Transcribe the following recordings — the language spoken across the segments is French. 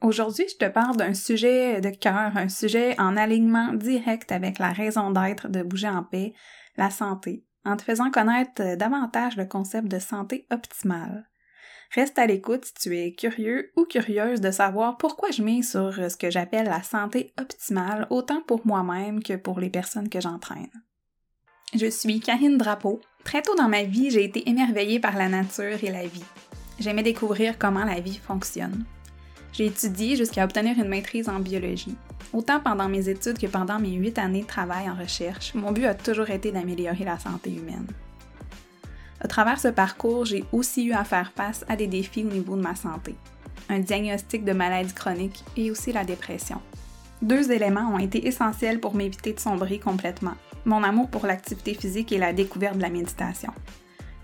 Aujourd'hui, je te parle d'un sujet de cœur, un sujet en alignement direct avec la raison d'être de Bouger en paix, la santé, en te faisant connaître davantage le concept de santé optimale. Reste à l'écoute si tu es curieux ou curieuse de savoir pourquoi je mets sur ce que j'appelle la santé optimale, autant pour moi-même que pour les personnes que j'entraîne. Je suis Karine Drapeau. Très tôt dans ma vie, j'ai été émerveillée par la nature et la vie. J'aimais découvrir comment la vie fonctionne. J'ai étudié jusqu'à obtenir une maîtrise en biologie. Autant pendant mes études que pendant mes huit années de travail en recherche, mon but a toujours été d'améliorer la santé humaine. À travers ce parcours, j'ai aussi eu à faire face à des défis au niveau de ma santé. Un diagnostic de maladie chronique et aussi la dépression. Deux éléments ont été essentiels pour m'éviter de sombrer complètement. Mon amour pour l'activité physique et la découverte de la méditation.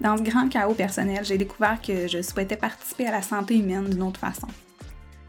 Dans ce grand chaos personnel, j'ai découvert que je souhaitais participer à la santé humaine d'une autre façon.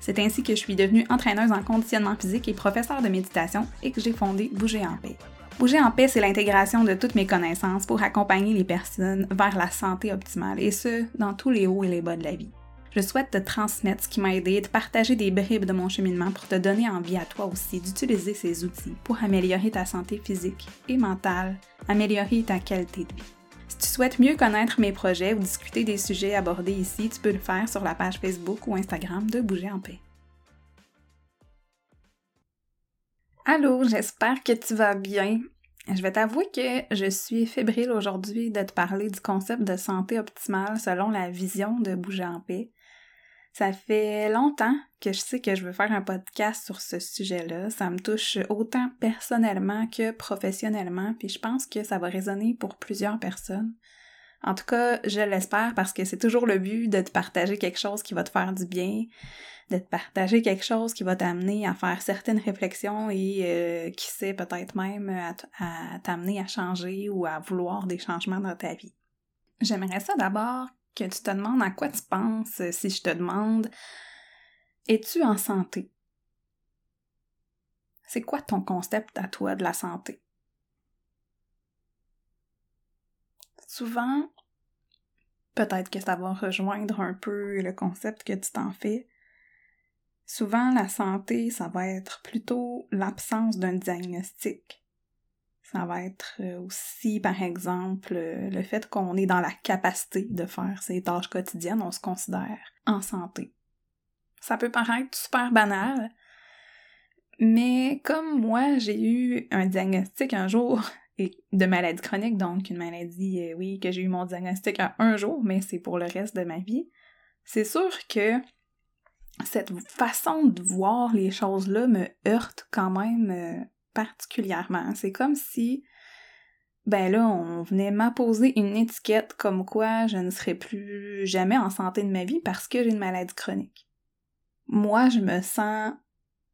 C'est ainsi que je suis devenue entraîneuse en conditionnement physique et professeure de méditation et que j'ai fondé Bouger en paix. Bouger en paix, c'est l'intégration de toutes mes connaissances pour accompagner les personnes vers la santé optimale, et ce, dans tous les hauts et les bas de la vie. Je souhaite te transmettre ce qui m'a aidé, de partager des bribes de mon cheminement pour te donner envie à toi aussi d'utiliser ces outils pour améliorer ta santé physique et mentale, améliorer ta qualité de vie. Si tu souhaites mieux connaître mes projets ou discuter des sujets abordés ici, tu peux le faire sur la page Facebook ou Instagram de Bouger en paix. Allô, j'espère que tu vas bien. Je vais t'avouer que je suis fébrile aujourd'hui de te parler du concept de santé optimale selon la vision de Bouger en paix. Ça fait longtemps que je sais que je veux faire un podcast sur ce sujet-là. Ça me touche autant personnellement que professionnellement, puis je pense que ça va résonner pour plusieurs personnes. En tout cas, je l'espère parce que c'est toujours le but de te partager quelque chose qui va te faire du bien, de te partager quelque chose qui va t'amener à faire certaines réflexions et euh, qui sait peut-être même à, t'amener à changer ou à vouloir des changements dans ta vie. J'aimerais ça d'abord que tu te demandes à quoi tu penses si je te demande Es-tu en santé? C'est quoi ton concept à toi de la santé? Souvent, peut-être que ça va rejoindre un peu le concept que tu t'en fais, Souvent, la santé, ça va être plutôt l'absence d'un diagnostic. Ça va être euh, aussi, par exemple, le fait qu'on est dans la capacité de faire ses tâches quotidiennes, on se considère en santé. Ça peut paraître super banal, mais comme moi, j'ai eu un diagnostic un jour de maladie chronique, donc une maladie, euh, oui, que j'ai eu mon diagnostic à un jour, mais c'est pour le reste de ma vie, c'est sûr que cette façon de voir les choses-là me heurte quand même euh, particulièrement. C'est comme si, ben là, on venait m'apposer une étiquette comme quoi je ne serais plus jamais en santé de ma vie parce que j'ai une maladie chronique. Moi, je me sens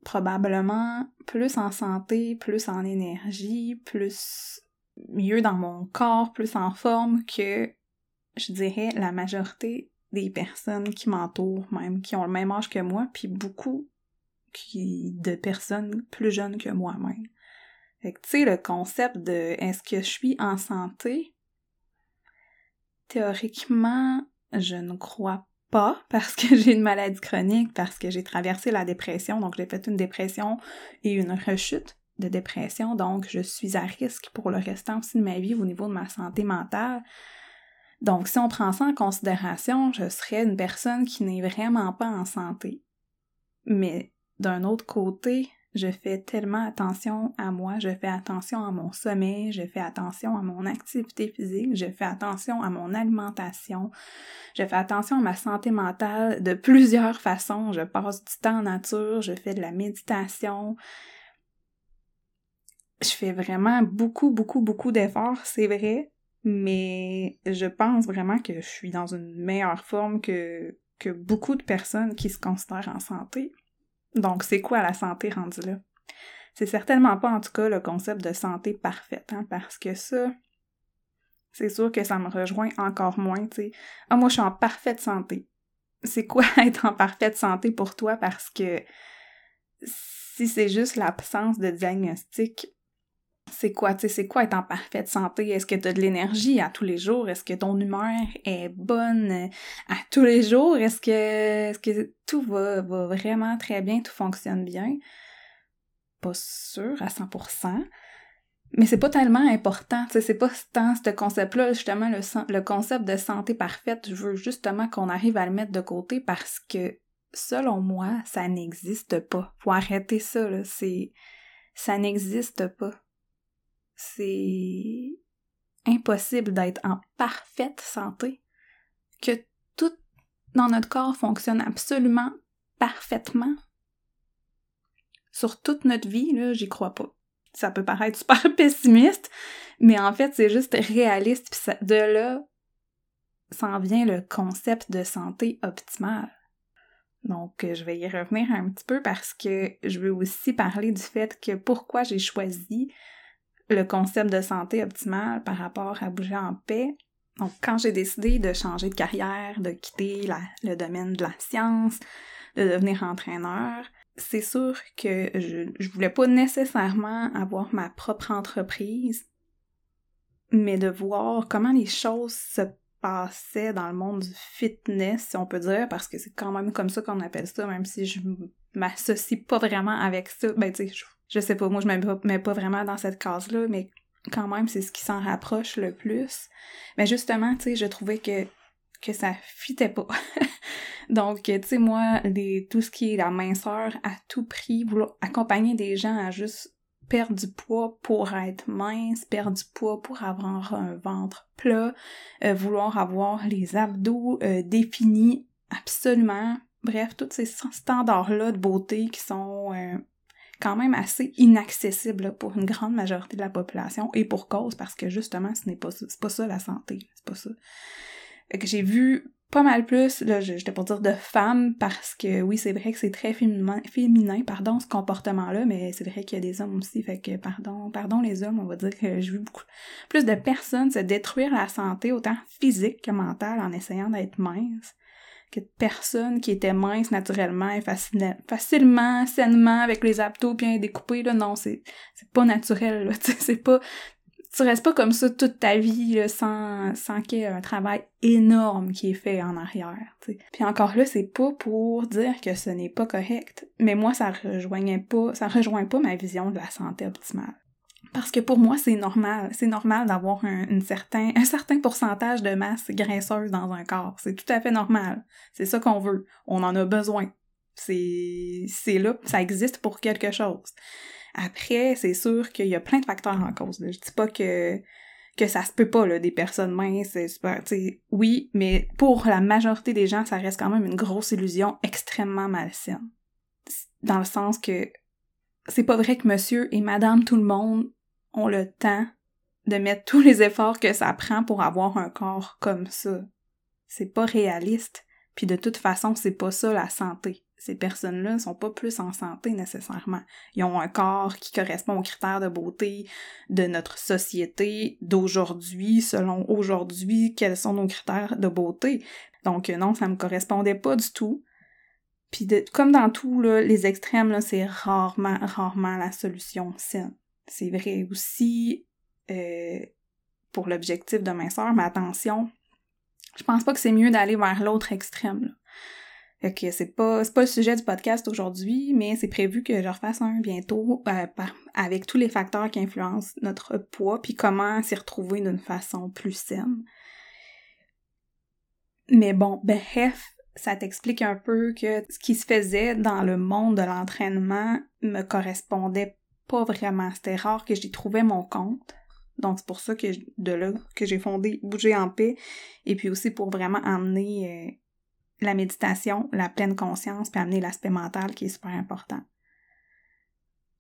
probablement plus en santé, plus en énergie, plus mieux dans mon corps, plus en forme que, je dirais, la majorité des personnes qui m'entourent, même, qui ont le même âge que moi, puis beaucoup de personnes plus jeunes que moi-même. Fait que, tu sais, le concept de est-ce que je suis en santé? Théoriquement, je ne crois pas parce que j'ai une maladie chronique, parce que j'ai traversé la dépression, donc j'ai fait une dépression et une rechute de dépression, donc je suis à risque pour le restant aussi de ma vie au niveau de ma santé mentale. Donc, si on prend ça en considération, je serais une personne qui n'est vraiment pas en santé. Mais d'un autre côté, je fais tellement attention à moi, je fais attention à mon sommeil, je fais attention à mon activité physique, je fais attention à mon alimentation, je fais attention à ma santé mentale de plusieurs façons. Je passe du temps en nature, je fais de la méditation. Je fais vraiment beaucoup, beaucoup, beaucoup d'efforts, c'est vrai, mais je pense vraiment que je suis dans une meilleure forme que, beaucoup de personnes qui se considèrent en santé. Donc, c'est quoi la santé rendue là? C'est certainement pas, en tout cas, le concept de santé parfaite, hein, parce que ça, c'est sûr que ça me rejoint encore moins, tu sais. Ah, moi, je suis en parfaite santé. C'est quoi être en parfaite santé pour toi? Parce que si c'est juste l'absence de diagnostic, c'est quoi, tu sais, c'est quoi être en parfaite santé? Est-ce que tu as de l'énergie à tous les jours? Est-ce que ton humeur est bonne à tous les jours? Est-ce que, est-ce que tout va, va vraiment très bien, tout fonctionne bien? Pas sûr à 100%. Mais c'est pas tellement important, tu c'est pas tant ce concept-là, justement, le, le concept de santé parfaite, je veux justement qu'on arrive à le mettre de côté parce que, selon moi, ça n'existe pas. Faut arrêter ça, là, c'est... ça n'existe pas c'est impossible d'être en parfaite santé, que tout dans notre corps fonctionne absolument parfaitement. Sur toute notre vie, là, j'y crois pas. Ça peut paraître super pessimiste, mais en fait, c'est juste réaliste. Puis de là, s'en vient le concept de santé optimale. Donc, je vais y revenir un petit peu parce que je veux aussi parler du fait que pourquoi j'ai choisi le concept de santé optimale par rapport à bouger en paix. Donc, quand j'ai décidé de changer de carrière, de quitter le domaine de la science, de devenir entraîneur, c'est sûr que je, je voulais pas nécessairement avoir ma propre entreprise, mais de voir comment les choses se passaient dans le monde du fitness, si on peut dire, parce que c'est quand même comme ça qu'on appelle ça, même si je m'associe pas vraiment avec ça. Ben, tu sais, je sais pas, moi je me mets pas vraiment dans cette case-là, mais quand même, c'est ce qui s'en rapproche le plus. Mais justement, tu sais, je trouvais que, que ça fitait pas. Donc, tu sais, moi, les, tout ce qui est la minceur, à tout prix, vouloir accompagner des gens à juste perdre du poids pour être mince, perdre du poids pour avoir un ventre plat, euh, vouloir avoir les abdos euh, définis absolument. Bref, tous ces standards-là de beauté qui sont euh, quand même assez inaccessible pour une grande majorité de la population et pour cause parce que justement ce n'est pas c'est pas ça la santé, c'est pas ça. j'ai vu pas mal plus, là, j'étais pour dire de femmes parce que oui, c'est vrai que c'est très féminin, féminin, pardon, ce comportement-là, mais c'est vrai qu'il y a des hommes aussi, fait que pardon, pardon les hommes, on va dire que j'ai vu beaucoup plus de personnes se détruire la santé, autant physique que mentale, en essayant d'être minces que de personnes qui étaient minces naturellement et facilement, sainement, avec les abdos bien découpés, là, non, c'est, c'est pas naturel, là, c'est pas... Tu restes pas comme ça toute ta vie, là, sans, sans qu'il y ait un travail énorme qui est fait en arrière. Puis encore là, c'est pas pour dire que ce n'est pas correct, mais moi, ça rejoignait pas, ça rejoint pas ma vision de la santé optimale. Parce que pour moi, c'est normal. C'est normal d'avoir un, certain, un certain pourcentage de masse graisseuse dans un corps. C'est tout à fait normal. C'est ça qu'on veut. On en a besoin. C'est, c'est là, ça existe pour quelque chose. Après, c'est sûr qu'il y a plein de facteurs en cause. Je dis pas que, que ça se peut pas, là, des personnes minces, super, oui, mais pour la majorité des gens, ça reste quand même une grosse illusion extrêmement malsaine. Dans le sens que c'est pas vrai que monsieur et madame tout le monde ont le temps de mettre tous les efforts que ça prend pour avoir un corps comme ça. C'est pas réaliste. Puis de toute façon, c'est pas ça la santé. Ces personnes-là ne sont pas plus en santé nécessairement. Ils ont un corps qui correspond aux critères de beauté de notre société d'aujourd'hui, selon aujourd'hui, quels sont nos critères de beauté. Donc non, ça me correspondait pas du tout. Puis comme dans tout, là, les extrêmes, c'est rarement, rarement la solution saine. C'est vrai aussi euh, pour l'objectif de minceur, mais attention, je pense pas que c'est mieux d'aller vers l'autre extrême. Fait que c'est pas, pas le sujet du podcast aujourd'hui, mais c'est prévu que je refasse un bientôt euh, avec tous les facteurs qui influencent notre poids, puis comment s'y retrouver d'une façon plus saine. Mais bon, bref, ça t'explique un peu que ce qui se faisait dans le monde de l'entraînement me correspondait pas vraiment. C'était rare que j'y trouvais mon compte. Donc c'est pour ça que de là que j'ai fondé Bouger en paix et puis aussi pour vraiment amener euh, la méditation, la pleine conscience puis amener l'aspect mental qui est super important.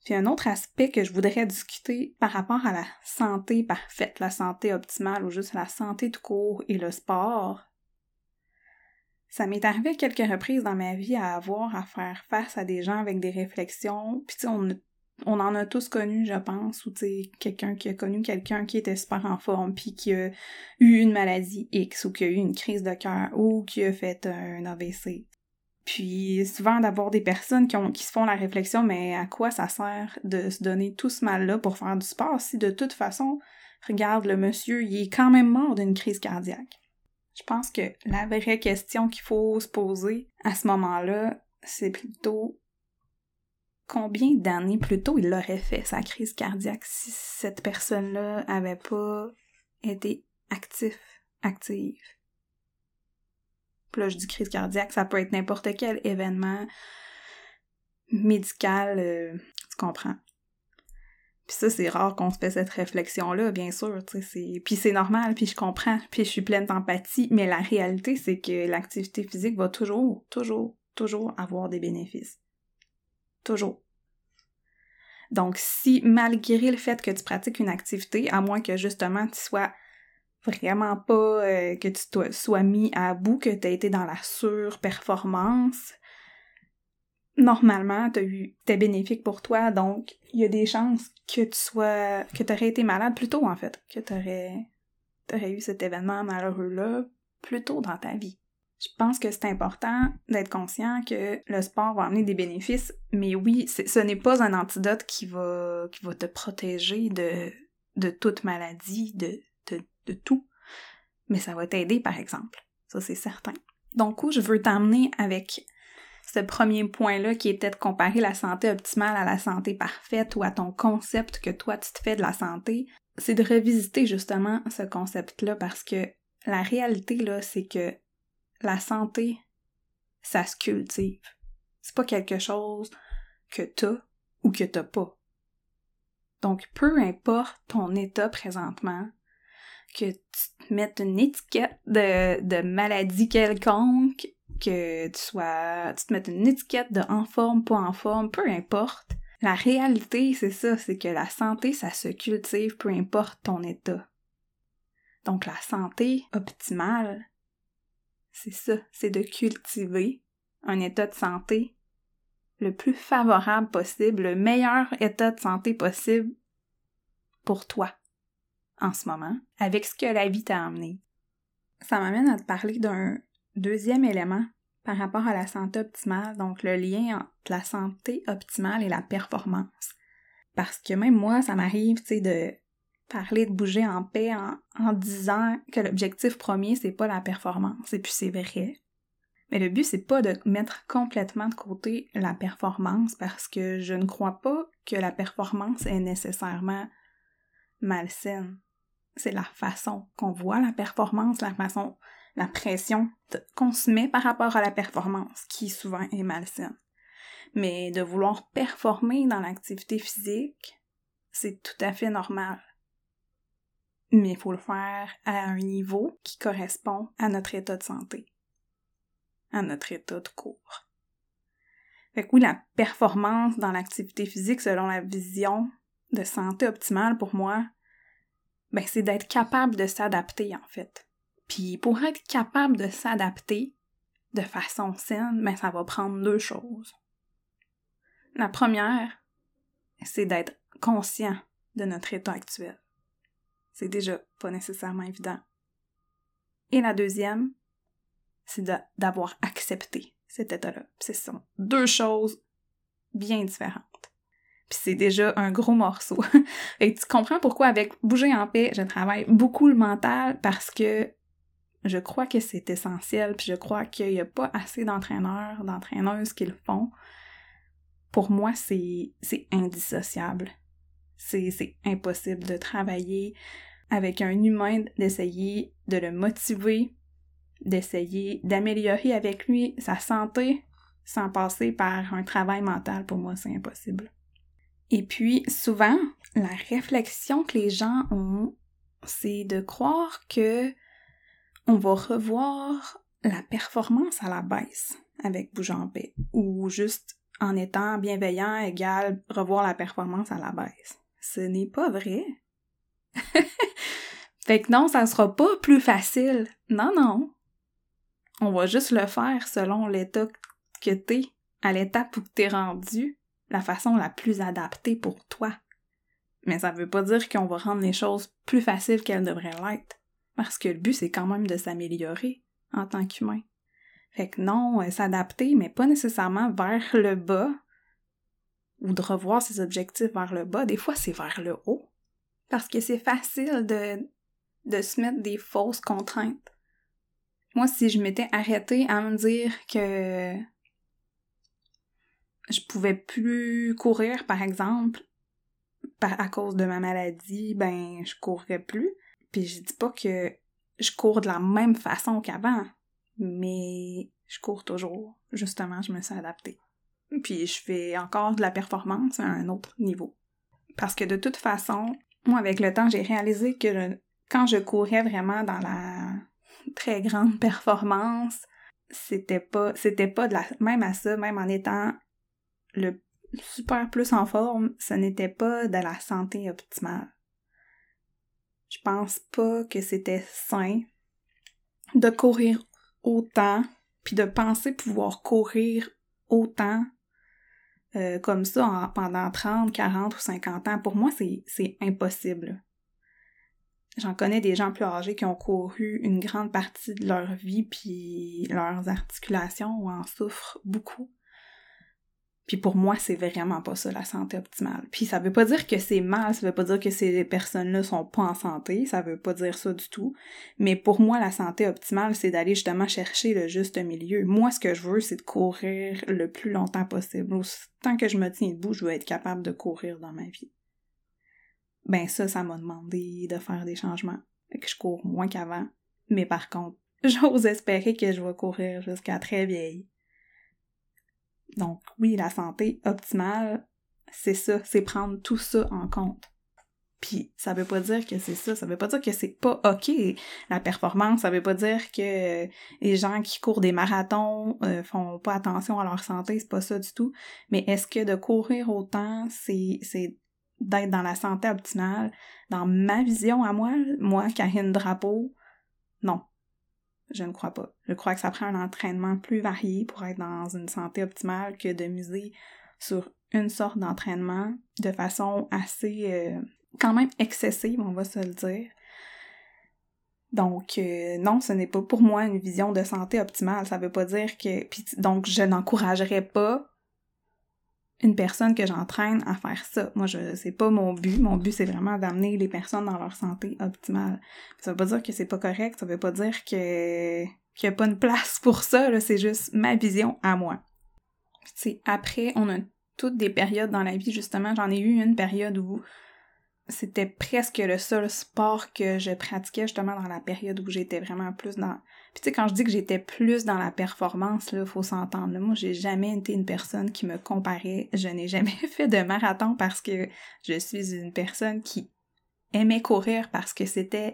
Puis un autre aspect que je voudrais discuter par rapport à la santé parfaite, la santé optimale ou juste la santé tout court et le sport, ça m'est arrivé quelques reprises dans ma vie à avoir à faire face à des gens avec des réflexions. Puis tu sais, on, en a tous connu, je pense, ou quelqu'un qui a connu quelqu'un qui était super en forme, puis qui a eu une maladie X, ou qui a eu une crise de cœur, ou qui a fait un AVC. Puis souvent d'avoir des personnes qui se font la réflexion, mais à quoi ça sert de se donner tout ce mal-là pour faire du sport si de toute façon, regarde le monsieur, il est quand même mort d'une crise cardiaque? Je pense que la vraie question qu'il faut se poser à ce moment-là, c'est plutôt combien d'années plus tôt il l'aurait fait, sa crise cardiaque, si cette personne-là avait pas été actif, active? Puis là, je dis crise cardiaque, ça peut être n'importe quel événement médical, euh, tu comprends? Puis ça, c'est rare qu'on se fait cette réflexion-là, bien sûr, tu sais, Puis c'est normal, puis je comprends, puis je suis pleine d'empathie, mais la réalité, c'est que l'activité physique va toujours, toujours, toujours avoir des bénéfices. Toujours. Donc, si malgré le fait que tu pratiques une activité, à moins que justement tu sois vraiment pas euh, que tu sois mis à bout, que tu été dans la surperformance, normalement, eu t'es bénéfique pour toi, donc il y a des chances que tu sois que tu aurais été malade plus tôt en fait, que tu aurais eu cet événement malheureux là plus tôt dans ta vie. Je pense que c'est important d'être conscient que le sport va amener des bénéfices, mais oui, ce n'est pas un antidote qui va, qui va te protéger de, de toute maladie, de, de, de tout. Mais ça va t'aider, par exemple. Ça, c'est certain. Donc, où je veux t'emmener avec ce premier point-là qui était de comparer la santé optimale à la santé parfaite ou à ton concept que toi tu te fais de la santé, c'est de revisiter justement ce concept-là parce que la réalité là, c'est que la santé, ça se cultive. C'est pas quelque chose que t'as ou que t'as pas. Donc, peu importe ton état présentement, que tu te mettes une étiquette de, maladie quelconque, que tu sois, tu te mettes une étiquette de en forme, pas en forme, peu importe. La réalité, c'est ça, c'est que la santé, ça se cultive, peu importe ton état. Donc, la santé optimale, c'est ça, c'est de cultiver un état de santé le plus favorable possible, le meilleur état de santé possible pour toi en ce moment, avec ce que la vie t'a amené. Ça m'amène à te parler d'un deuxième élément par rapport à la santé optimale, donc le lien entre la santé optimale et la performance. Parce que même moi, ça m'arrive, tu sais, de parler de bouger en paix en, disant que l'objectif premier, c'est pas la performance. Et puis c'est vrai. Mais le but, c'est pas de mettre complètement de côté la performance parce que je ne crois pas que la performance est nécessairement malsaine. C'est la façon qu'on voit la performance, la façon, la pression qu'on se met par rapport à la performance qui souvent est malsaine. Mais de vouloir performer dans l'activité physique, c'est tout à fait normal mais il faut le faire à un niveau qui correspond à notre état de santé, à notre état de cours. Fait que oui, la performance dans l'activité physique selon la vision de santé optimale pour moi, ben c'est d'être capable de s'adapter en fait. Puis pour être capable de s'adapter de façon saine, ben ça va prendre deux choses. La première, c'est d'être conscient de notre état actuel. C'est déjà pas nécessairement évident. Et la deuxième, c'est d'avoir accepté cet état-là. Ce sont deux choses bien différentes. Puis c'est déjà un gros morceau. Et tu comprends pourquoi avec Bouger en paix, je travaille beaucoup le mental parce que je crois que c'est essentiel, puis je crois qu'il n'y a pas assez d'entraîneurs, d'entraîneuses qui le font. Pour moi, c'est indissociable c'est impossible de travailler avec un humain, d'essayer de le motiver, d'essayer d'améliorer avec lui sa santé sans passer par un travail mental. Pour moi, c'est impossible. Et puis, souvent, la réflexion que les gens ont, c'est de croire que on va revoir la performance à la baisse avec paix ou juste en étant bienveillant égal revoir la performance à la baisse ce n'est pas vrai. fait que non, ça sera pas plus facile. Non, non. On va juste le faire selon l'état que t'es, à l'étape où t'es rendu, la façon la plus adaptée pour toi. Mais ça veut pas dire qu'on va rendre les choses plus faciles qu'elles devraient l'être. Parce que le but, c'est quand même de s'améliorer en tant qu'humain. Fait que non, euh, s'adapter, mais pas nécessairement vers le bas, ou de revoir ses objectifs vers le bas. Des fois, c'est vers le haut. Parce que c'est facile de, de se mettre des fausses contraintes. Moi, si je m'étais arrêtée à me dire que je pouvais plus courir, par exemple, à cause de ma maladie, ben, je courrais plus. Puis je dis pas que je cours de la même façon qu'avant, mais je cours toujours. Justement, je me suis adaptée. Puis je fais encore de la performance à un autre niveau. Parce que de toute façon, moi, avec le temps, j'ai réalisé que quand je courais vraiment dans la très grande performance, c'était pas, c'était pas de la, même à ça, même en étant le super plus en forme, ce n'était pas de la santé optimale. Je pense pas que c'était sain de courir autant, puis de penser pouvoir courir autant euh, comme ça pendant 30, 40 ou 50 ans. Pour moi, c'est impossible. J'en connais des gens plus âgés qui ont couru une grande partie de leur vie, puis leurs articulations en souffrent beaucoup. Puis pour moi, c'est vraiment pas ça la santé optimale. Puis ça veut pas dire que c'est mal, ça veut pas dire que ces personnes-là sont pas en santé, ça veut pas dire ça du tout. Mais pour moi, la santé optimale, c'est d'aller justement chercher le juste milieu. Moi, ce que je veux, c'est de courir le plus longtemps possible. Tant que je me tiens debout, je veux être capable de courir dans ma vie. Ben ça, ça m'a demandé de faire des changements. Que je cours moins qu'avant. Mais par contre, j'ose espérer que je vais courir jusqu'à très vieille donc oui, la santé optimale, c'est ça, c'est prendre tout ça en compte. Puis ça veut pas dire que c'est ça, ça veut pas dire que c'est pas OK la performance, ça veut pas dire que les gens qui courent des marathons euh, font pas attention à leur santé, c'est pas ça du tout. Mais est-ce que de courir autant, c'est d'être dans la santé optimale? Dans ma vision à moi, moi Karine Drapeau, non. Je ne crois pas. Je crois que ça prend un entraînement plus varié pour être dans une santé optimale que de miser sur une sorte d'entraînement de façon assez euh, quand même excessive, on va se le dire. Donc euh, non, ce n'est pas pour moi une vision de santé optimale. Ça veut pas dire que. donc je n'encouragerais pas une personne que j'entraîne à faire ça. Moi, je c'est pas mon but. Mon but, c'est vraiment d'amener les personnes dans leur santé optimale. Ça veut pas dire que c'est pas correct, ça veut pas dire que qu'il y a pas une place pour ça, c'est juste ma vision à moi. Tu après, on a toutes des périodes dans la vie, justement. J'en ai eu une période où c'était presque le seul sport que je pratiquais justement dans la période où j'étais vraiment plus dans. Puis tu sais, quand je dis que j'étais plus dans la performance, là, faut s'entendre. Moi, j'ai jamais été une personne qui me comparait. Je n'ai jamais fait de marathon parce que je suis une personne qui aimait courir parce que c'était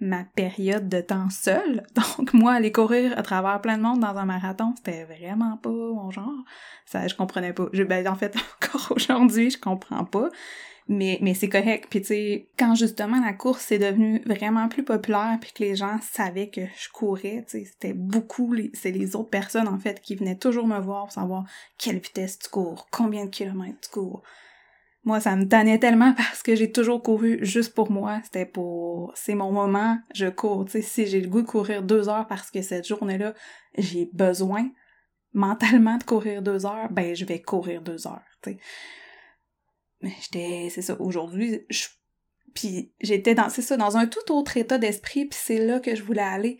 ma période de temps seule. Donc moi, aller courir à travers plein de monde dans un marathon, c'était vraiment pas mon genre. Ça, je comprenais pas. Je, ben, en fait, encore aujourd'hui, je comprends pas mais, mais c'est correct. Puis tu sais, quand justement la course est devenue vraiment plus populaire, puis que les gens savaient que je courais, tu sais, c'était beaucoup, c'est les autres personnes en fait qui venaient toujours me voir pour savoir quelle vitesse tu cours, combien de kilomètres tu cours. Moi, ça me tannait tellement parce que j'ai toujours couru juste pour moi. C'était pour... C'est mon moment, je cours. Tu sais, si j'ai le goût de courir deux heures parce que cette journée-là, j'ai besoin mentalement de courir deux heures, ben je vais courir deux heures, j'étais c'est ça aujourd'hui puis j'étais dans c'est ça dans un tout autre état d'esprit puis c'est là que je voulais aller.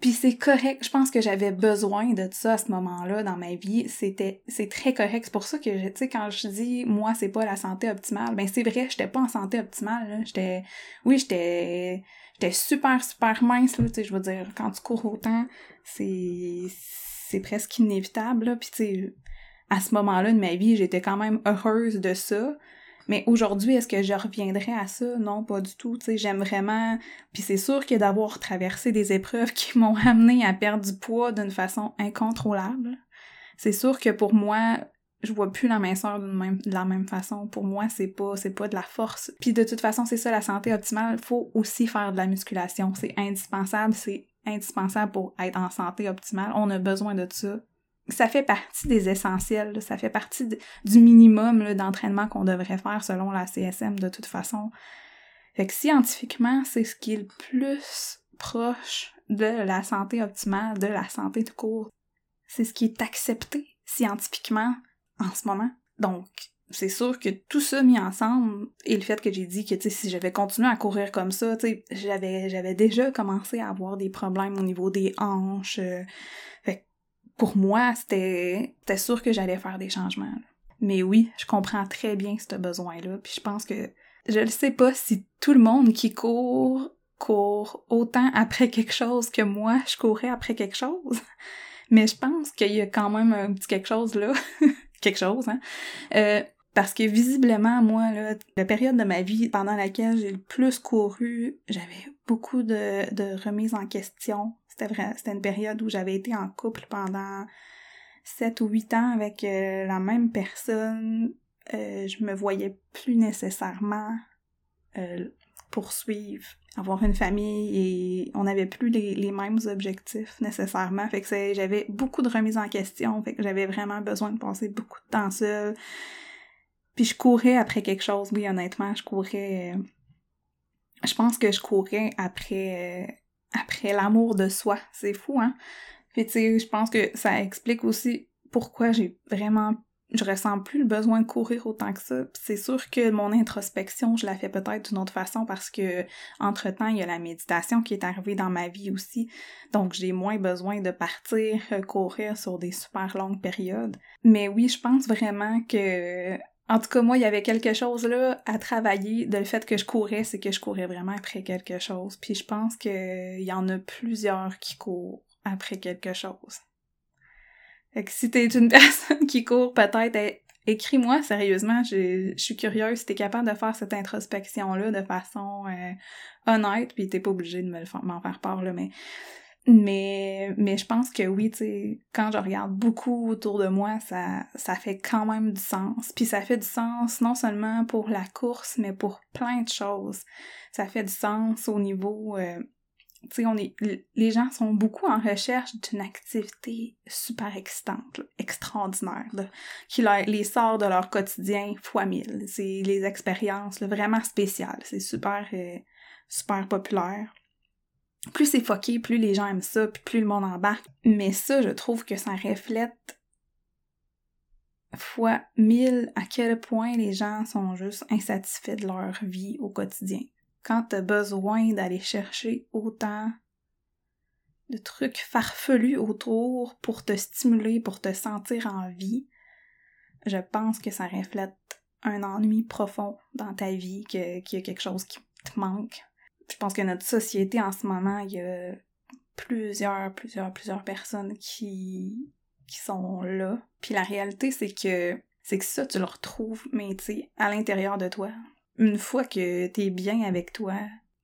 Puis c'est correct je pense que j'avais besoin de ça à ce moment-là dans ma vie. C'était c'est très correct. C'est pour ça que tu sais quand je dis moi c'est pas la santé optimale ben c'est vrai j'étais pas en santé optimale j'étais oui j'étais j'étais super super mince là tu sais je veux dire quand tu cours autant c'est c'est presque inévitable là. Puis tu sais à ce moment-là de ma vie, j'étais quand même heureuse de ça. Mais aujourd'hui, est-ce que je reviendrai à ça? Non, pas du tout. Tu sais, j'aime vraiment. Puis c'est sûr que d'avoir traversé des épreuves qui m'ont amené à perdre du poids d'une façon incontrôlable, c'est sûr que pour moi, je vois plus la minceur même, de la même façon. Pour moi, c'est pas, c'est pas de la force. Puis de toute façon, c'est ça, la santé optimale. Faut aussi faire de la musculation. C'est indispensable. C'est indispensable pour être en santé optimale. On a besoin de ça ça fait partie des essentiels, ça fait partie du minimum d'entraînement qu'on devrait faire selon la CSM de toute façon. Fait que scientifiquement, c'est ce qui est le plus proche de la santé optimale, de la santé de cours. c'est ce qui est accepté scientifiquement en ce moment. Donc, c'est sûr que tout ça mis ensemble et le fait que j'ai dit que si j'avais continué à courir comme ça, j'avais j'avais déjà commencé à avoir des problèmes au niveau des hanches. Euh, fait pour moi, c'était sûr que j'allais faire des changements. Mais oui, je comprends très bien ce besoin-là, puis je pense que je ne sais pas si tout le monde qui court court autant après quelque chose que moi je courais après quelque chose. Mais je pense qu'il y a quand même un petit quelque chose là. quelque chose, hein. Euh, parce que visiblement, moi, là, la période de ma vie pendant laquelle j'ai le plus couru, j'avais beaucoup de, de remises en question. C'était vrai, c'était une période où j'avais été en couple pendant sept ou huit ans avec euh, la même personne. Euh, je me voyais plus nécessairement euh, poursuivre, avoir une famille et on n'avait plus les, les, mêmes objectifs nécessairement. Fait que j'avais beaucoup de remises en question. Fait que j'avais vraiment besoin de passer beaucoup de temps seule puis je courais après quelque chose, oui, honnêtement, je courais. Je pense que je courais après, après l'amour de soi. C'est fou, hein? Puis tu sais, je pense que ça explique aussi pourquoi j'ai vraiment. Je ressens plus le besoin de courir autant que ça. c'est sûr que mon introspection, je la fais peut-être d'une autre façon parce que, entre-temps, il y a la méditation qui est arrivée dans ma vie aussi. Donc, j'ai moins besoin de partir courir sur des super longues périodes. Mais oui, je pense vraiment que en tout cas, moi, il y avait quelque chose là à travailler de le fait que je courais, c'est que je courais vraiment après quelque chose. Puis je pense qu'il y en a plusieurs qui courent après quelque chose. Fait que si t'es une personne qui court, peut-être écris-moi sérieusement, je, suis curieuse si t'es capable de faire cette introspection-là de façon euh, honnête, puis t'es pas obligé de me m'en faire part, là, mais mais, mais je pense que oui, tu quand je regarde beaucoup autour de moi, ça, ça fait quand même du sens. Puis ça fait du sens non seulement pour la course, mais pour plein de choses. Ça fait du sens au niveau, euh, tu sais, on est, les gens sont beaucoup en recherche d'une activité super excitante, extraordinaire, qui les sort de leur quotidien fois mille. C'est les expériences vraiment spéciales. C'est super, euh, super populaire plus c'est foqué, plus les gens aiment ça, puis plus le monde embarque. Mais ça, je trouve que ça reflète fois mille à quel point les gens sont juste insatisfaits de leur vie au quotidien. Quand t'as besoin d'aller chercher autant de trucs farfelus autour pour te stimuler, pour te sentir en vie, je pense que ça reflète un ennui profond dans ta vie, qu'il y a quelque chose qui te manque, je pense que notre société en ce moment, il y a plusieurs, plusieurs, plusieurs personnes qui, sont là. Puis la réalité, c'est que c'est que ça, tu le retrouves, mais tu sais, à l'intérieur de toi. Une fois que t'es bien avec toi,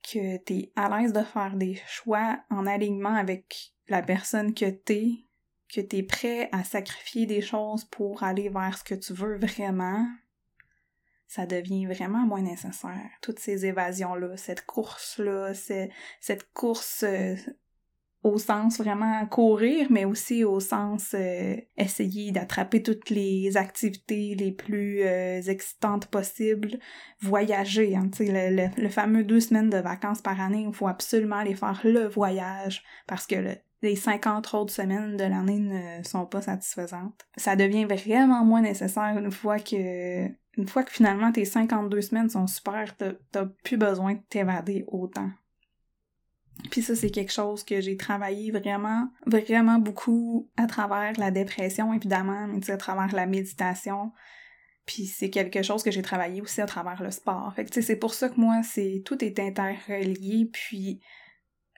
que t'es à l'aise de faire des choix en alignement avec la personne que t'es, que t'es prêt à sacrifier des choses pour aller vers ce que tu veux vraiment, ça devient vraiment moins nécessaire. Toutes ces évasions-là, cette course-là, cette course euh, au sens vraiment courir, mais aussi au sens euh, essayer d'attraper toutes les activités les plus euh, excitantes possibles, voyager, hein, le, le, fameux deux semaines de vacances par année, il faut absolument aller faire le voyage parce que les 50 autres semaines de l'année ne sont pas satisfaisantes. Ça devient vraiment moins nécessaire une fois que une fois que finalement tes 52 semaines sont super, t'as plus besoin de t'évader autant. Puis ça, c'est quelque chose que j'ai travaillé vraiment, vraiment beaucoup à travers la dépression, évidemment, mais à travers la méditation. Puis c'est quelque chose que j'ai travaillé aussi à travers le sport. Fait que c'est pour ça que moi, c'est tout est interrelié, puis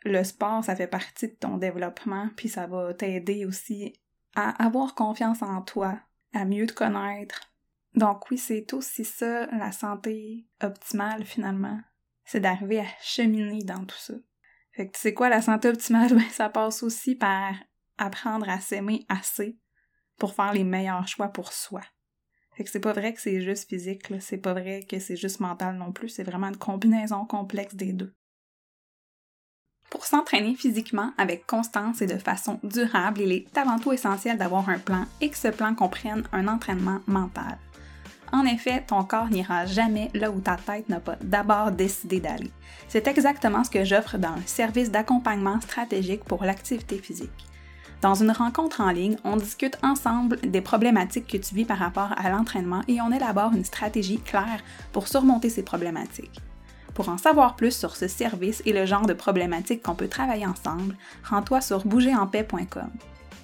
le sport, ça fait partie de ton développement, puis ça va t'aider aussi à avoir confiance en toi, à mieux te connaître, donc oui, c'est aussi ça, la santé optimale finalement. C'est d'arriver à cheminer dans tout ça. Fait que tu sais quoi, la santé optimale, ben, ça passe aussi par apprendre à s'aimer assez pour faire les meilleurs choix pour soi. Fait que c'est pas vrai que c'est juste physique, c'est pas vrai que c'est juste mental non plus, c'est vraiment une combinaison complexe des deux. Pour s'entraîner physiquement avec constance et de façon durable, il est avant tout essentiel d'avoir un plan et que ce plan comprenne un entraînement mental. En effet, ton corps n'ira jamais là où ta tête n'a pas d'abord décidé d'aller. C'est exactement ce que j'offre dans le service d'accompagnement stratégique pour l'activité physique. Dans une rencontre en ligne, on discute ensemble des problématiques que tu vis par rapport à l'entraînement et on élabore une stratégie claire pour surmonter ces problématiques. Pour en savoir plus sur ce service et le genre de problématiques qu'on peut travailler ensemble, rends-toi sur bougerenpaix.com.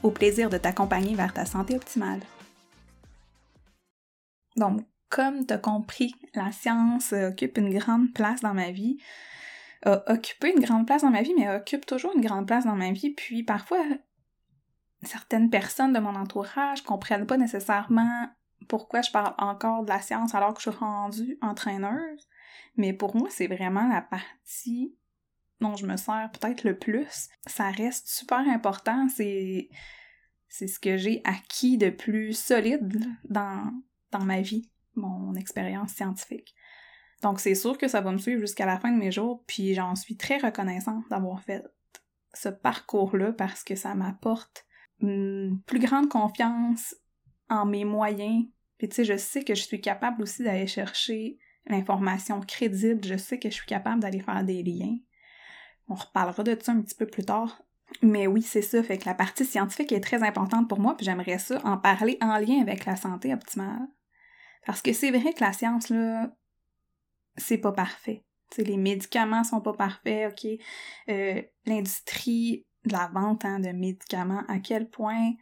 Au plaisir de t'accompagner vers ta santé optimale. Donc, comme tu as compris, la science occupe une grande place dans ma vie, a occupé une grande place dans ma vie, mais occupe toujours une grande place dans ma vie. Puis parfois, certaines personnes de mon entourage comprennent pas nécessairement pourquoi je parle encore de la science alors que je suis rendue entraîneuse. Mais pour moi, c'est vraiment la partie dont je me sers peut-être le plus. Ça reste super important. C'est, c'est ce que j'ai acquis de plus solide dans, dans ma vie, mon expérience scientifique. Donc c'est sûr que ça va me suivre jusqu'à la fin de mes jours, puis j'en suis très reconnaissante d'avoir fait ce parcours-là parce que ça m'apporte une plus grande confiance en mes moyens. Puis tu sais, je sais que je suis capable aussi d'aller chercher l'information crédible, je sais que je suis capable d'aller faire des liens. On reparlera de ça un petit peu plus tard. Mais oui, c'est ça, fait que la partie scientifique est très importante pour moi, puis j'aimerais ça en parler en lien avec la santé optimale. Parce que c'est vrai que la science, là, c'est pas parfait. T'sais, les médicaments sont pas parfaits, ok. Euh, l'industrie de la vente hein, de médicaments, à quel point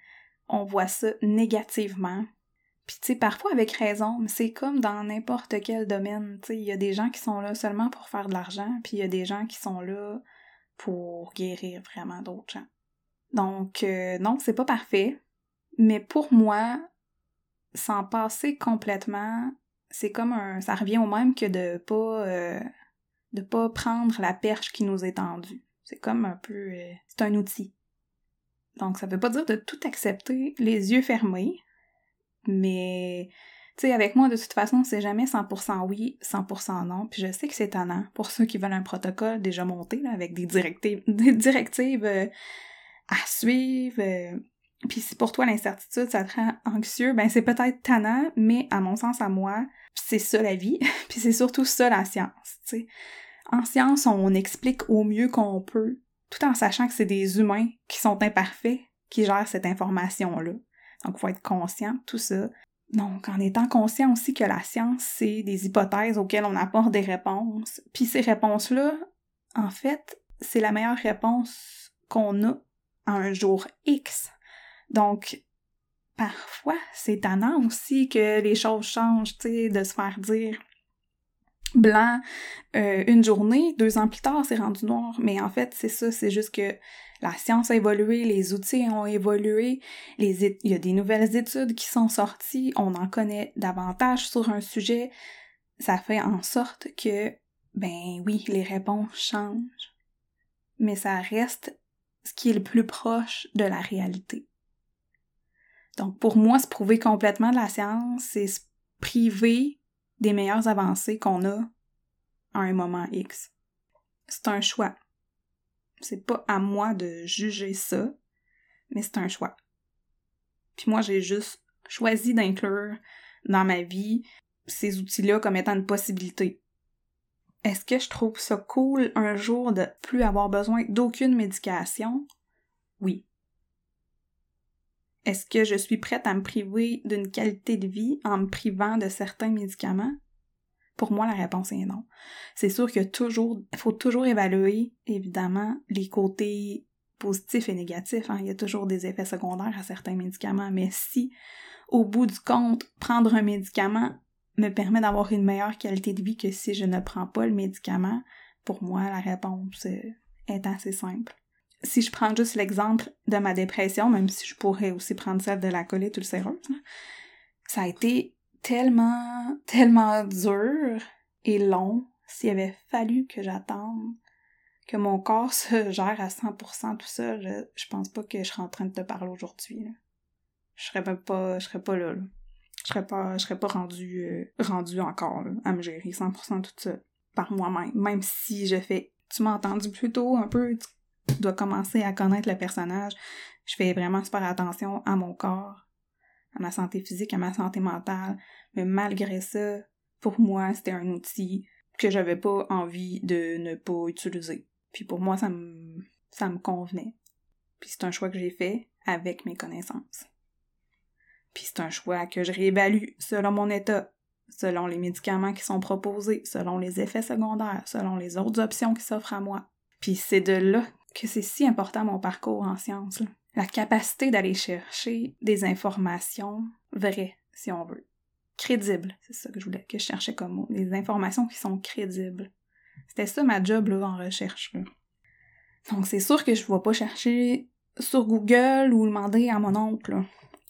on voit ça négativement. Puis tu sais, parfois avec raison, mais c'est comme dans n'importe quel domaine. Tu sais, il y a des gens qui sont là seulement pour faire de l'argent, puis il y a des gens qui sont là pour guérir vraiment d'autres gens. Donc euh, non, c'est pas parfait, mais pour moi, s'en passer complètement, c'est comme un, ça revient au même que de pas, euh, de pas prendre la perche qui nous est tendue. C'est comme un peu, euh, c'est un outil. Donc ça veut pas dire de tout accepter les yeux fermés, mais tu sais, avec moi, de toute façon, c'est jamais 100% oui, 100% non. Puis je sais que c'est tannant pour ceux qui veulent un protocole déjà monté, là, avec des directives, directives euh, à suivre, puis si pour toi l'incertitude ça te rend anxieux, ben c'est peut-être tannant, mais à mon sens à moi, c'est ça la vie, puis c'est surtout ça la science, tu sais. En science, on explique au mieux qu'on peut, tout en sachant que c'est des humains qui sont imparfaits qui gèrent cette information-là. Donc, il faut être conscient de tout ça. Donc, en étant conscient aussi que la science, c'est des hypothèses auxquelles on apporte des réponses. Puis ces réponses-là, en fait, c'est la meilleure réponse qu'on a à un jour X. Donc, parfois, c'est tannant aussi que les choses changent, tu sais, de se faire dire blanc euh, une journée, deux ans plus tard, c'est rendu noir. Mais en fait, c'est ça, c'est juste que la science a évolué, les outils ont évolué, il y a des nouvelles études qui sont sorties, on en connaît davantage sur un sujet. Ça fait en sorte que, ben oui, les réponses changent. Mais ça reste ce qui est le plus proche de la réalité. Donc pour moi, se prouver complètement de la science, c'est se priver des meilleures avancées qu'on a à un moment X. C'est un choix. C'est pas à moi de juger ça, mais c'est un choix. Puis moi, j'ai juste choisi d'inclure dans ma vie ces outils-là comme étant une possibilité. Est-ce que je trouve ça cool un jour de plus avoir besoin d'aucune médication? Oui. Est-ce que je suis prête à me priver d'une qualité de vie en me privant de certains médicaments? Pour moi, la réponse est non. C'est sûr que toujours, faut toujours évaluer, évidemment, les côtés positifs et négatifs. Hein. Il y a toujours des effets secondaires à certains médicaments, mais si, au bout du compte, prendre un médicament me permet d'avoir une meilleure qualité de vie que si je ne prends pas le médicament, pour moi, la réponse est assez simple si je prends juste l'exemple de ma dépression, même si je pourrais aussi prendre celle de la colite ulcéreuse, ça a été tellement, tellement dur et long s'il avait fallu que j'attende que mon corps se gère à 100% tout ça, je, pense pas que je serais en train de te parler aujourd'hui. Je serais même pas, je serais pas là. Je serais pas, je serais pas rendu, euh, rendu encore à me gérer 100% tout ça par moi-même. Même si je fais, tu m'as entendu plus tôt un peu, dois commencer à connaître le personnage. Je fais vraiment super attention à mon corps, à ma santé physique, à ma santé mentale. Mais malgré ça, pour moi, c'était un outil que j'avais pas envie de ne pas utiliser. Puis pour moi, ça me, ça me convenait. Puis c'est un choix que j'ai fait avec mes connaissances. Puis c'est un choix que je réévalue selon mon état, selon les médicaments qui sont proposés, selon les effets secondaires, selon les autres options qui s'offrent à moi. Puis c'est de là que c'est si important mon parcours en sciences. La capacité d'aller chercher des informations vraies, si on veut. Crédibles, c'est ça que je voulais, que je cherchais comme mot. Des informations qui sont crédibles. C'était ça ma job là, en recherche. Donc c'est sûr que je ne vais pas chercher sur Google ou demander à mon oncle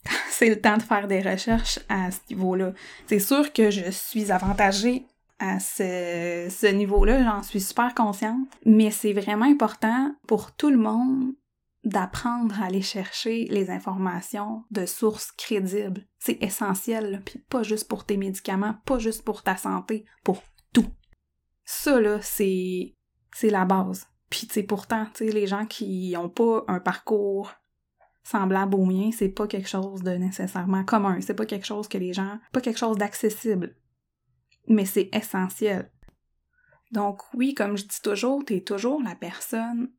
c'est le temps de faire des recherches à ce niveau-là. C'est sûr que je suis avantagée à ce, niveau-là, j'en suis super consciente, mais c'est vraiment important pour tout le monde d'apprendre à aller chercher les informations de sources crédibles. C'est essentiel, pas juste pour tes médicaments, pas juste pour ta santé, pour tout. Ça, là, c'est, la base. Puis, pourtant, tu les gens qui ont pas un parcours semblable au mien, c'est pas quelque chose de nécessairement commun. C'est pas quelque chose que les gens, pas quelque chose d'accessible. Mais c'est essentiel. Donc oui, comme je dis toujours, t'es toujours la personne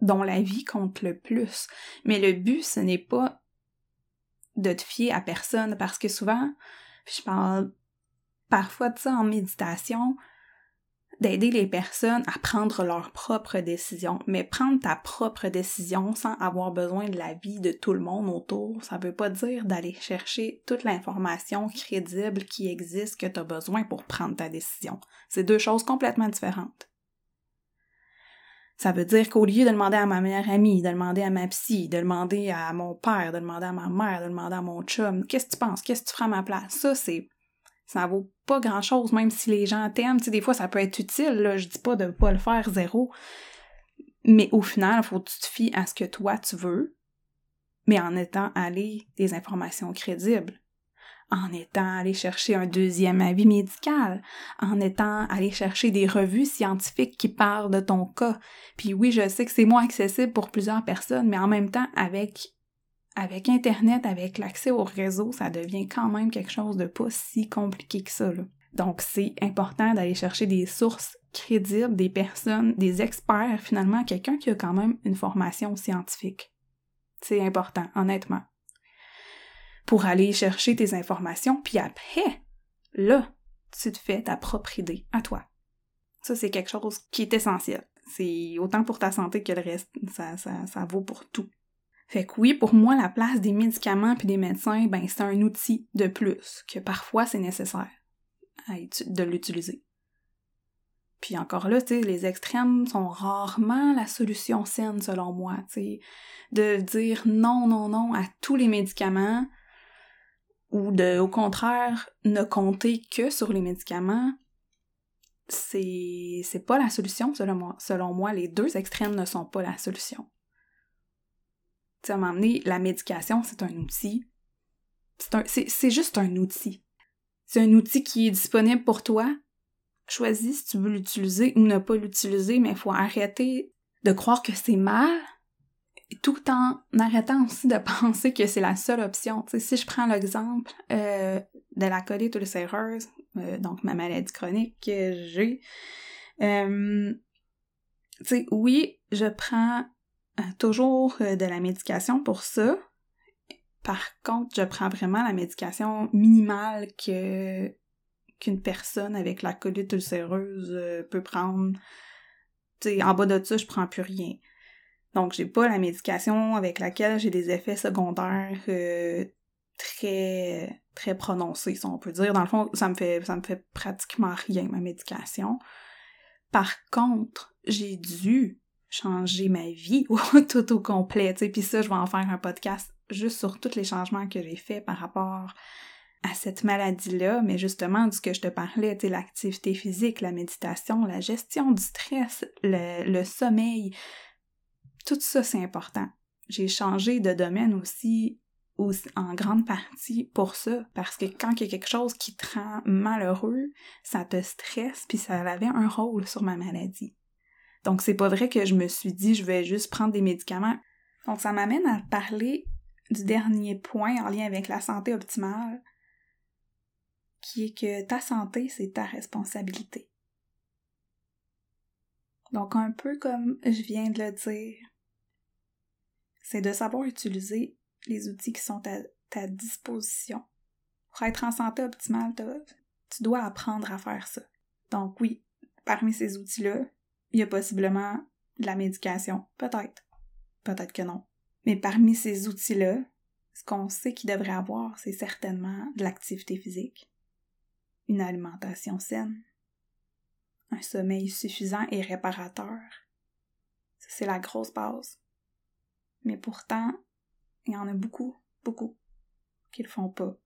dont la vie compte le plus. Mais le but, ce n'est pas de te fier à personne, parce que souvent, je parle parfois de ça en méditation, d'aider les personnes à prendre leurs propres décisions. Mais prendre ta propre décision sans avoir besoin de l'avis de tout le monde autour, ça veut pas dire d'aller chercher toute l'information crédible qui existe que tu as besoin pour prendre ta décision. C'est deux choses complètement différentes. Ça veut dire qu'au lieu de demander à ma meilleure amie, de demander à ma psy, de demander à mon père, de demander à ma mère, de demander à mon chum, qu'est-ce que tu penses, qu'est-ce que tu feras à ma place, ça c'est ça vaut pas grand-chose, même si les gens t'aiment. Des fois, ça peut être utile, là. Je dis pas de pas le faire zéro. Mais au final, il faut que tu te fies à ce que toi, tu veux, mais en étant allé des informations crédibles, en étant allé chercher un deuxième avis médical, en étant allé chercher des revues scientifiques qui parlent de ton cas. Puis oui, je sais que c'est moins accessible pour plusieurs personnes, mais en même temps, avec avec Internet, avec l'accès au réseau, ça devient quand même quelque chose de pas si compliqué que ça. Donc, c'est important d'aller chercher des sources crédibles, des personnes, des experts, finalement, quelqu'un qui a quand même une formation scientifique. C'est important, honnêtement. Pour aller chercher tes informations, puis après, là, tu te fais ta propre idée à toi. Ça, c'est quelque chose qui est essentiel. C'est autant pour ta santé que le reste. Ça, ça, ça vaut pour tout. Fait que oui, pour moi, la place des médicaments puis des médecins, ben c'est un outil de plus que parfois c'est nécessaire de l'utiliser. Puis encore là, tu les extrêmes sont rarement la solution saine selon moi, de dire non, non, non à tous les médicaments ou de, au contraire, ne compter que sur les médicaments, c'est, c'est pas la solution selon. Selon moi, les deux extrêmes ne sont pas la solution. Tu sais, à donné, la médication, c'est un outil. C'est juste un outil. C'est un outil qui est disponible pour toi. Choisis si tu veux l'utiliser ou ne pas l'utiliser, mais il faut arrêter de croire que c'est mal, tout en arrêtant aussi de penser que c'est la seule option. sais, si je prends l'exemple euh, de la colite ulcéreuse, euh, donc ma maladie chronique que j'ai, euh, oui, je prends toujours euh, de la médication pour ça. Par contre, je prends vraiment la médication minimale que qu'une personne avec la colite ulcéreuse euh, peut prendre. T'sais, en bas de ça, je prends plus rien. Donc, j'ai pas la médication avec laquelle j'ai des effets secondaires très très prononcés, si on peut dire. Dans le fond, ça me fait ça me fait pratiquement rien ma médication. Par contre, j'ai dû changer ma vie tout au complet, tu. Puis ça, je vais en faire un podcast juste sur tous les changements que j'ai faits par rapport à cette maladie-là, mais justement, du que je te parlais, tu l'activité physique, la méditation, la gestion du stress, le, le sommeil, tout ça, c'est important. J'ai changé de domaine aussi, aussi, en grande partie pour ça, parce que quand il y a quelque chose qui te rend malheureux, ça te stresse, puis ça avait un rôle sur ma maladie. Donc c'est pas vrai que je me suis dit je vais juste prendre des médicaments. Donc ça m'amène à parler du dernier point en lien avec la santé optimale, qui est que ta santé, c'est ta responsabilité. Donc un peu comme je viens de le dire, c'est de savoir utiliser les outils qui sont à ta disposition. Pour être en santé optimale, tu dois apprendre à faire ça. Donc oui, parmi ces outils-là, il y a possiblement de la médication. Peut-être. Peut-être que non. Mais parmi ces outils-là, ce qu'on sait qu'il devrait avoir, c'est certainement de l'activité physique, une alimentation saine, un sommeil suffisant et réparateur. C'est la grosse base. Mais pourtant, il y en a beaucoup, beaucoup qui le font pas.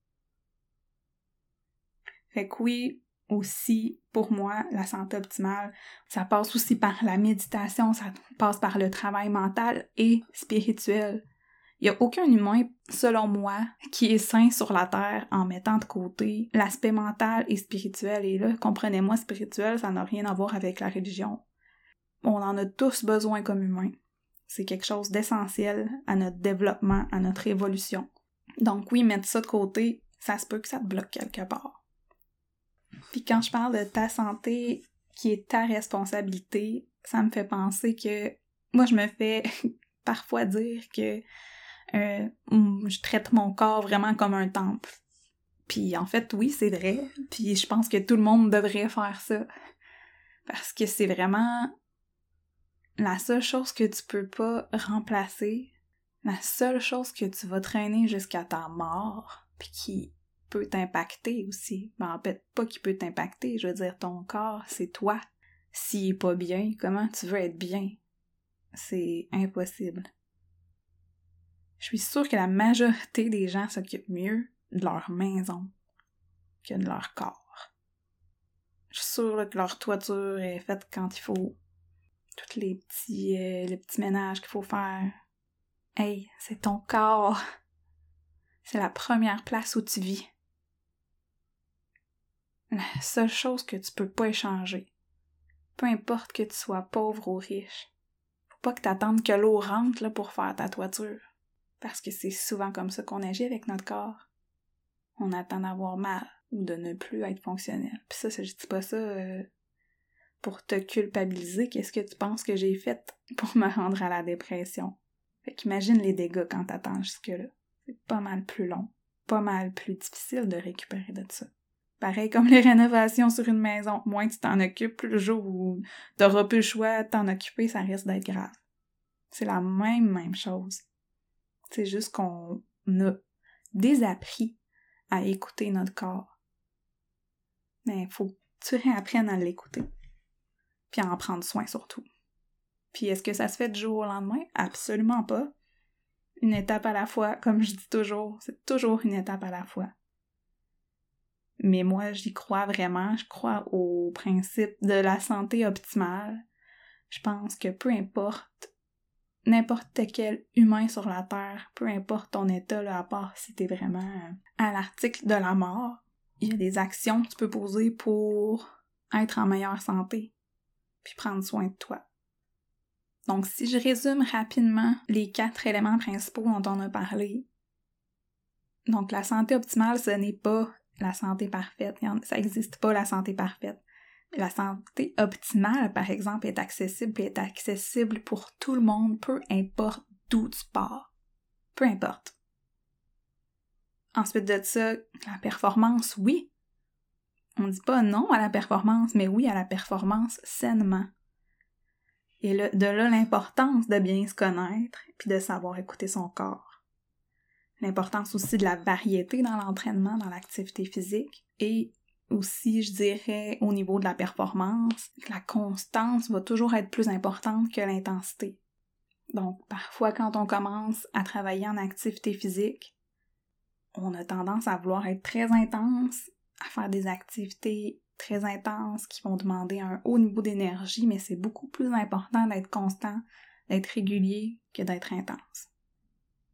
Fait que oui, aussi, pour moi, la santé optimale, ça passe aussi par la méditation, ça passe par le travail mental et spirituel. Il n'y a aucun humain, selon moi, qui est sain sur la Terre en mettant de côté l'aspect mental et spirituel. Et là, comprenez-moi, spirituel, ça n'a rien à voir avec la religion. On en a tous besoin comme humains. C'est quelque chose d'essentiel à notre développement, à notre évolution. Donc oui, mettre ça de côté, ça se peut que ça te bloque quelque part. Puis quand je parle de ta santé qui est ta responsabilité, ça me fait penser que moi je me fais parfois dire que euh, je traite mon corps vraiment comme un temple. Puis en fait, oui, c'est vrai. Puis je pense que tout le monde devrait faire ça. Parce que c'est vraiment la seule chose que tu peux pas remplacer, la seule chose que tu vas traîner jusqu'à ta mort, puis qui peut t'impacter aussi. Ben, en fait, pas qui peut t'impacter, je veux dire, ton corps, c'est toi. S'il est pas bien, comment tu veux être bien? C'est impossible. Je suis sûre que la majorité des gens s'occupent mieux de leur maison que de leur corps. Je suis sûre que leur toiture est faite quand il faut. Tous les petits, euh, les petits ménages qu'il faut faire. Hey, c'est ton corps. C'est la première place où tu vis. La seule chose que tu peux pas échanger. Peu importe que tu sois pauvre ou riche. Faut pas que t'attendes que l'eau rentre pour faire ta toiture. Parce que c'est souvent comme ça qu'on agit avec notre corps. On attend d'avoir mal ou de ne plus être fonctionnel. Puis ça, je dis pas ça euh, pour te culpabiliser. Qu'est-ce que tu penses que j'ai fait pour me rendre à la dépression? Fait qu'imagine les dégâts quand t'attends jusque-là. C'est pas mal plus long, pas mal plus difficile de récupérer de ça. Pareil comme les rénovations sur une maison. Moins tu t'en occupes, plus le jour où t'auras plus le choix de t'en occuper, ça risque d'être grave. C'est la même, même chose. C'est juste qu'on a désappris à écouter notre corps. Mais il faut que tu réapprennes à l'écouter. Puis à en prendre soin surtout. Puis est-ce que ça se fait du jour au lendemain? Absolument pas. Une étape à la fois, comme je dis toujours, c'est toujours une étape à la fois. Mais moi, j'y crois vraiment. Je crois au principe de la santé optimale. Je pense que peu importe n'importe quel humain sur la Terre, peu importe ton état, là, à part si t'es vraiment à l'article de la mort, il y a des actions que tu peux poser pour être en meilleure santé, puis prendre soin de toi. Donc, si je résume rapidement les quatre éléments principaux dont on a parlé, donc la santé optimale, ce n'est pas la santé parfaite. Ça n'existe pas la santé parfaite. La santé optimale, par exemple, est accessible et est accessible pour tout le monde, peu importe d'où tu pars. Peu importe. Ensuite de ça, la performance, oui. On dit pas non à la performance, mais oui à la performance sainement. Et de là l'importance de bien se connaître puis de savoir écouter son corps. L'importance aussi de la variété dans l'entraînement, dans l'activité physique et aussi, je dirais, au niveau de la performance, la constance va toujours être plus importante que l'intensité. Donc, parfois, quand on commence à travailler en activité physique, on a tendance à vouloir être très intense, à faire des activités très intenses qui vont demander un haut niveau d'énergie, mais c'est beaucoup plus important d'être constant, d'être régulier que d'être intense.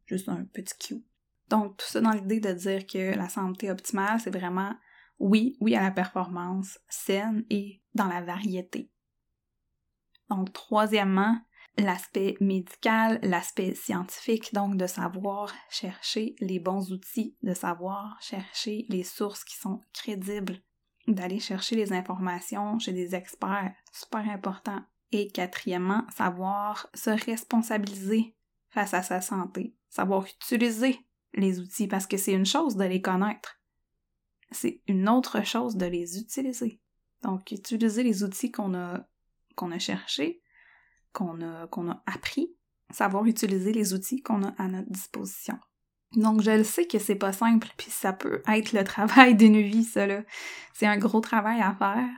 Juste un petit cue. Donc, tout ça dans l'idée de dire que la santé optimale, c'est vraiment oui, oui à la performance saine et dans la variété. Donc, troisièmement, l'aspect médical, l'aspect scientifique, donc de savoir chercher les bons outils, de savoir chercher les sources qui sont crédibles, d'aller chercher les informations chez des experts, super important. Et quatrièmement, savoir se responsabiliser face à sa santé, savoir utiliser les outils parce que c'est une chose de les connaître. C'est une autre chose de les utiliser. Donc, utiliser les outils qu'on a, cherchés, qu'on a, qu'on a appris, savoir utiliser les outils qu'on a à notre disposition. Donc, je le sais que c'est pas simple, puis ça peut être le travail d'une vie, ça. C'est un gros travail à faire,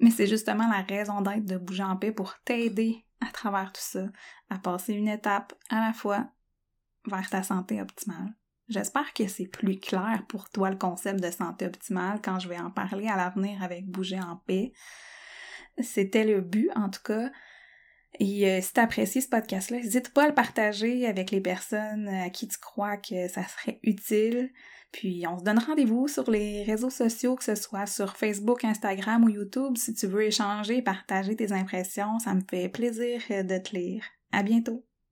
mais c'est justement la raison d'être de bouger en paix pour t'aider à travers tout ça, à passer une étape à la fois vers ta santé optimale. J'espère que c'est plus clair pour toi le concept de santé optimale quand je vais en parler à l'avenir avec Bouger en paix. C'était le but, en tout cas. Et euh, si tu apprécies ce podcast-là, n'hésite pas à le partager avec les personnes à qui tu crois que ça serait utile. Puis on se donne rendez-vous sur les réseaux sociaux, que ce soit sur Facebook, Instagram ou YouTube, si tu veux échanger, partager tes impressions. Ça me fait plaisir de te lire. À bientôt!